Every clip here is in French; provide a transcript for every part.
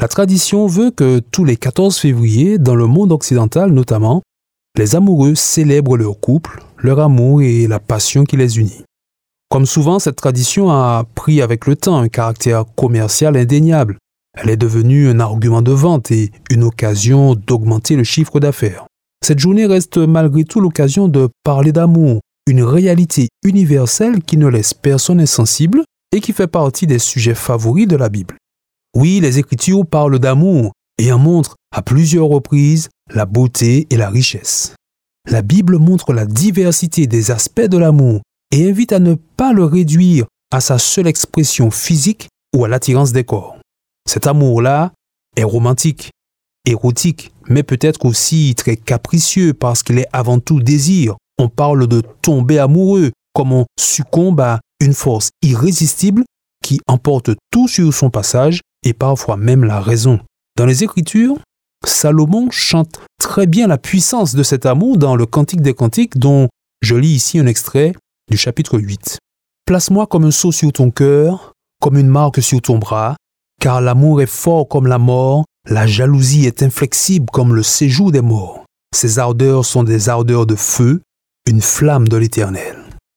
La tradition veut que tous les 14 février, dans le monde occidental notamment, les amoureux célèbrent leur couple, leur amour et la passion qui les unit. Comme souvent, cette tradition a pris avec le temps un caractère commercial indéniable. Elle est devenue un argument de vente et une occasion d'augmenter le chiffre d'affaires. Cette journée reste malgré tout l'occasion de parler d'amour, une réalité universelle qui ne laisse personne insensible et qui fait partie des sujets favoris de la Bible. Oui, les Écritures parlent d'amour et en montrent à plusieurs reprises la beauté et la richesse. La Bible montre la diversité des aspects de l'amour et invite à ne pas le réduire à sa seule expression physique ou à l'attirance des corps. Cet amour-là est romantique, érotique, mais peut-être aussi très capricieux parce qu'il est avant tout désir. On parle de tomber amoureux, comme on succombe à une force irrésistible qui emporte tout sur son passage et parfois même la raison. Dans les Écritures, Salomon chante très bien la puissance de cet amour dans le Cantique des Cantiques dont je lis ici un extrait du chapitre 8. Place-moi comme un sceau sur ton cœur, comme une marque sur ton bras, car l'amour est fort comme la mort, la jalousie est inflexible comme le séjour des morts. Ses ardeurs sont des ardeurs de feu, une flamme de l'Éternel.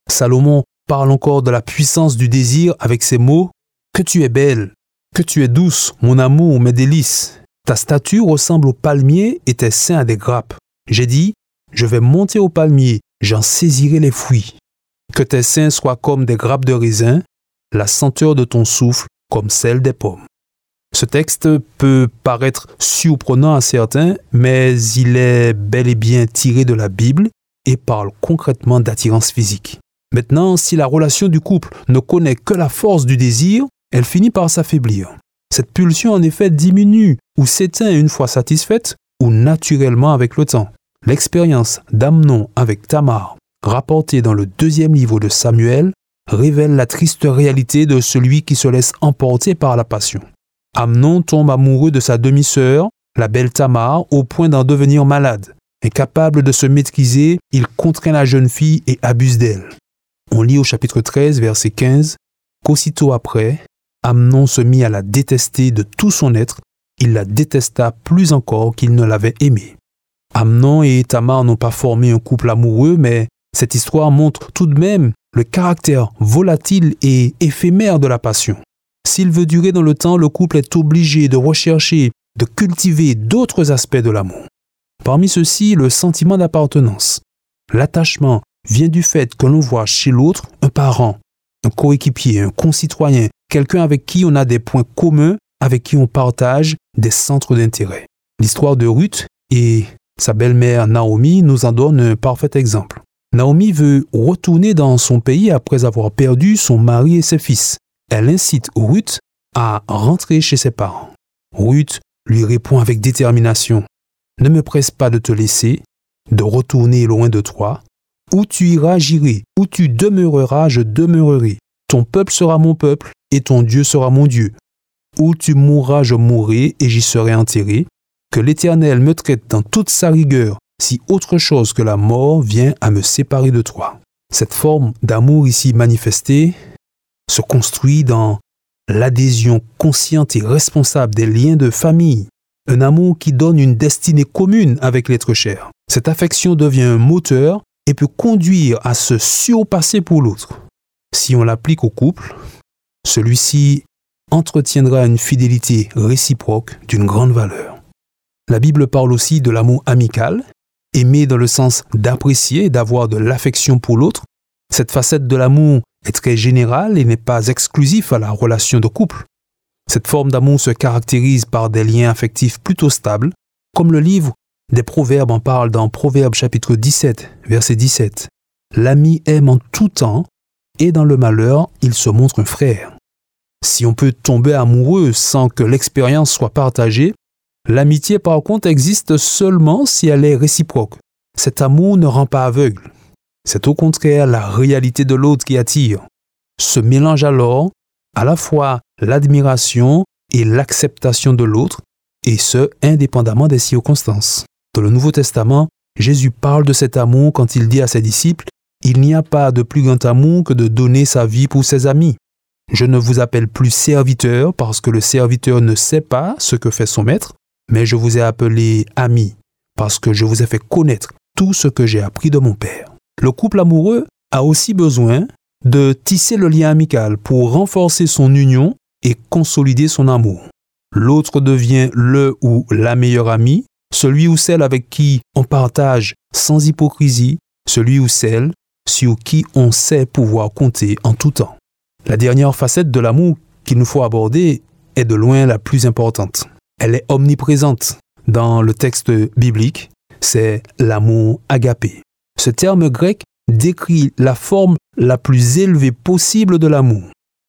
Salomon parle encore de la puissance du désir avec ces mots Que tu es belle, que tu es douce, mon amour, mes délices. Ta stature ressemble au palmier et tes seins à des grappes. J'ai dit Je vais monter au palmier, j'en saisirai les fruits. Que tes seins soient comme des grappes de raisin, la senteur de ton souffle comme celle des pommes. Ce texte peut paraître surprenant à certains, mais il est bel et bien tiré de la Bible et parle concrètement d'attirance physique. Maintenant, si la relation du couple ne connaît que la force du désir, elle finit par s'affaiblir. Cette pulsion en effet diminue ou s'éteint une fois satisfaite ou naturellement avec le temps. L'expérience d'Amnon avec Tamar, rapportée dans le deuxième livre de Samuel, révèle la triste réalité de celui qui se laisse emporter par la passion. Amnon tombe amoureux de sa demi-sœur, la belle Tamar, au point d'en devenir malade. Incapable de se maîtriser, il contraint la jeune fille et abuse d'elle. On lit au chapitre 13, verset 15, qu'aussitôt après, Amnon se mit à la détester de tout son être, il la détesta plus encore qu'il ne l'avait aimée. Amnon et Tamar n'ont pas formé un couple amoureux, mais cette histoire montre tout de même le caractère volatile et éphémère de la passion. S'il veut durer dans le temps, le couple est obligé de rechercher, de cultiver d'autres aspects de l'amour. Parmi ceux-ci, le sentiment d'appartenance, l'attachement, vient du fait que l'on voit chez l'autre un parent, un coéquipier, un concitoyen, quelqu'un avec qui on a des points communs, avec qui on partage des centres d'intérêt. L'histoire de Ruth et sa belle-mère Naomi nous en donne un parfait exemple. Naomi veut retourner dans son pays après avoir perdu son mari et ses fils. Elle incite Ruth à rentrer chez ses parents. Ruth lui répond avec détermination. Ne me presse pas de te laisser, de retourner loin de toi, où tu iras, j'irai. Où tu demeureras, je demeurerai. Ton peuple sera mon peuple, et ton Dieu sera mon Dieu. Où tu mourras, je mourrai, et j'y serai enterré. Que l'Éternel me traite dans toute sa rigueur, si autre chose que la mort vient à me séparer de toi. Cette forme d'amour ici manifestée se construit dans l'adhésion consciente et responsable des liens de famille, un amour qui donne une destinée commune avec l'être cher. Cette affection devient un moteur et peut conduire à se surpasser pour l'autre. Si on l'applique au couple, celui-ci entretiendra une fidélité réciproque d'une grande valeur. La Bible parle aussi de l'amour amical, aimer dans le sens d'apprécier d'avoir de l'affection pour l'autre. Cette facette de l'amour est très générale et n'est pas exclusive à la relation de couple. Cette forme d'amour se caractérise par des liens affectifs plutôt stables, comme le livre des proverbes en parlent dans Proverbes chapitre 17, verset 17. L'ami aime en tout temps, et dans le malheur, il se montre un frère. Si on peut tomber amoureux sans que l'expérience soit partagée, L'amitié, par contre, existe seulement si elle est réciproque. Cet amour ne rend pas aveugle. C'est au contraire la réalité de l'autre qui attire. Se mélange alors à la fois l'admiration et l'acceptation de l'autre, et ce, indépendamment des circonstances. Dans le Nouveau Testament, Jésus parle de cet amour quand il dit à ses disciples, Il n'y a pas de plus grand amour que de donner sa vie pour ses amis. Je ne vous appelle plus serviteur parce que le serviteur ne sait pas ce que fait son maître, mais je vous ai appelé ami parce que je vous ai fait connaître tout ce que j'ai appris de mon Père. Le couple amoureux a aussi besoin de tisser le lien amical pour renforcer son union et consolider son amour. L'autre devient le ou la meilleure amie, celui ou celle avec qui on partage sans hypocrisie, celui ou celle sur qui on sait pouvoir compter en tout temps. La dernière facette de l'amour qu'il nous faut aborder est de loin la plus importante. Elle est omniprésente dans le texte biblique, c'est l'amour agapé. Ce terme grec décrit la forme la plus élevée possible de l'amour.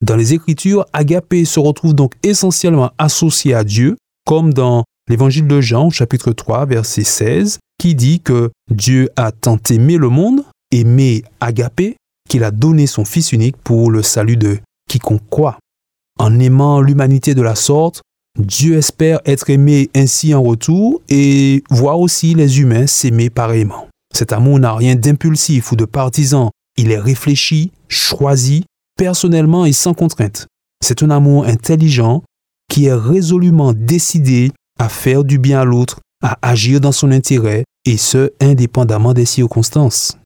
Dans les Écritures, agapé se retrouve donc essentiellement associé à Dieu, comme dans l'évangile de Jean, chapitre 3, verset 16, qui dit que Dieu a tant aimé le monde, aimé agapé, qu'il a donné son Fils unique pour le salut de quiconque croit. En aimant l'humanité de la sorte, Dieu espère être aimé ainsi en retour et voir aussi les humains s'aimer pareillement. Cet amour n'a rien d'impulsif ou de partisan, il est réfléchi, choisi, personnellement et sans contrainte. C'est un amour intelligent qui est résolument décidé à faire du bien à l'autre, à agir dans son intérêt, et ce, indépendamment des circonstances.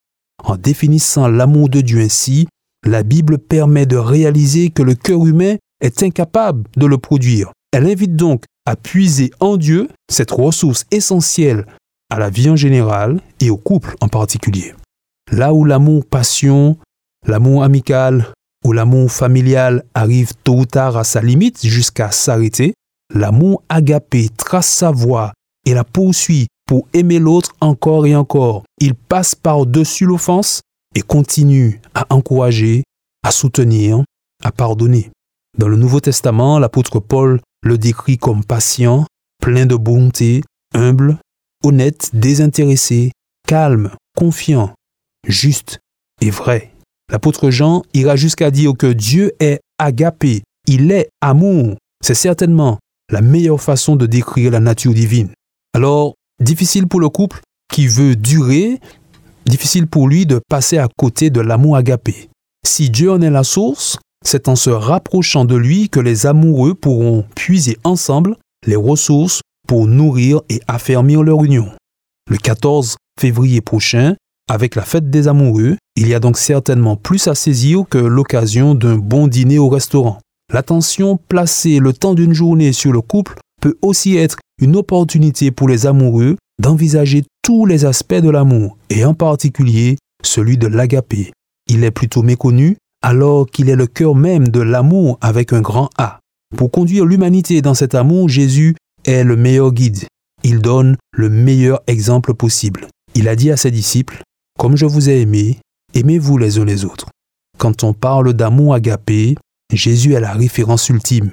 En définissant l'amour de Dieu ainsi, la Bible permet de réaliser que le cœur humain est incapable de le produire. Elle invite donc à puiser en Dieu cette ressource essentielle à la vie en général et au couple en particulier. Là où l'amour passion, l'amour amical ou l'amour familial arrive tôt ou tard à sa limite jusqu'à s'arrêter, l'amour agapé trace sa voie et la poursuit pour aimer l'autre encore et encore. Il passe par-dessus l'offense et continue à encourager, à soutenir, à pardonner. Dans le Nouveau Testament, l'apôtre Paul le décrit comme patient, plein de bonté, humble, honnête, désintéressé, calme, confiant, juste et vrai. L'apôtre Jean ira jusqu'à dire que Dieu est agapé, il est amour. C'est certainement la meilleure façon de décrire la nature divine. Alors, difficile pour le couple qui veut durer, difficile pour lui de passer à côté de l'amour agapé. Si Dieu en est la source, c'est en se rapprochant de lui que les amoureux pourront puiser ensemble les ressources pour nourrir et affermir leur union. Le 14 février prochain, avec la fête des amoureux, il y a donc certainement plus à saisir que l'occasion d'un bon dîner au restaurant. L'attention placée le temps d'une journée sur le couple peut aussi être une opportunité pour les amoureux d'envisager tous les aspects de l'amour, et en particulier celui de l'agapé. Il est plutôt méconnu, alors qu'il est le cœur même de l'amour avec un grand A. Pour conduire l'humanité dans cet amour, Jésus est le meilleur guide. Il donne le meilleur exemple possible. Il a dit à ses disciples, Comme je vous ai aimé, aimez-vous les uns les autres. Quand on parle d'amour agapé, Jésus est la référence ultime.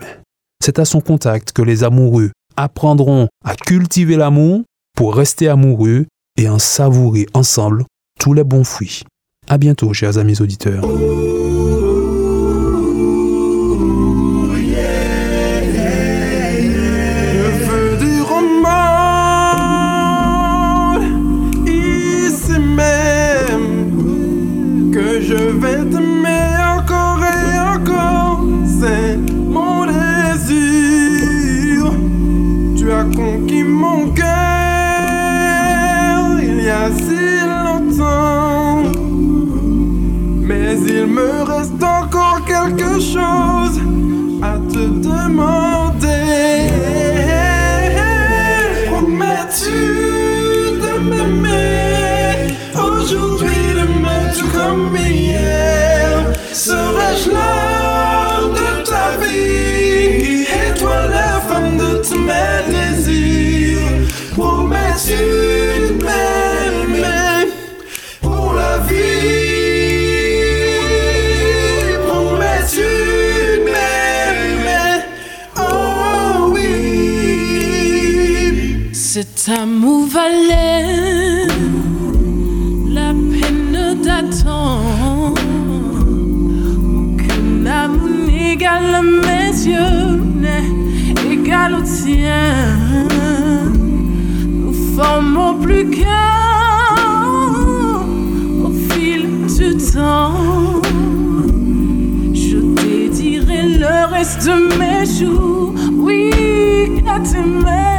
C'est à son contact que les amoureux apprendront à cultiver l'amour pour rester amoureux et en savourer ensemble tous les bons fruits. À bientôt, chers amis auditeurs. Ça m'ouvre la peine d'attendre qu'un amour n'égale à mes yeux n'est égal au tien. Nous formons plus qu'un au fil du temps. Je dédierai le reste de mes jours, oui, à t'aimer. Promets-tu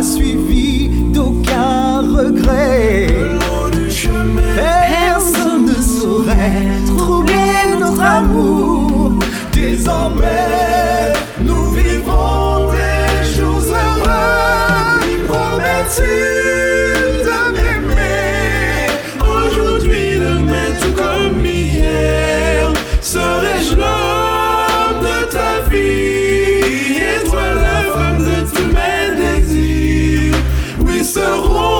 sera suivie d'aucun regret. Personne ne saurait troubler notre amour. Désormais, Oui,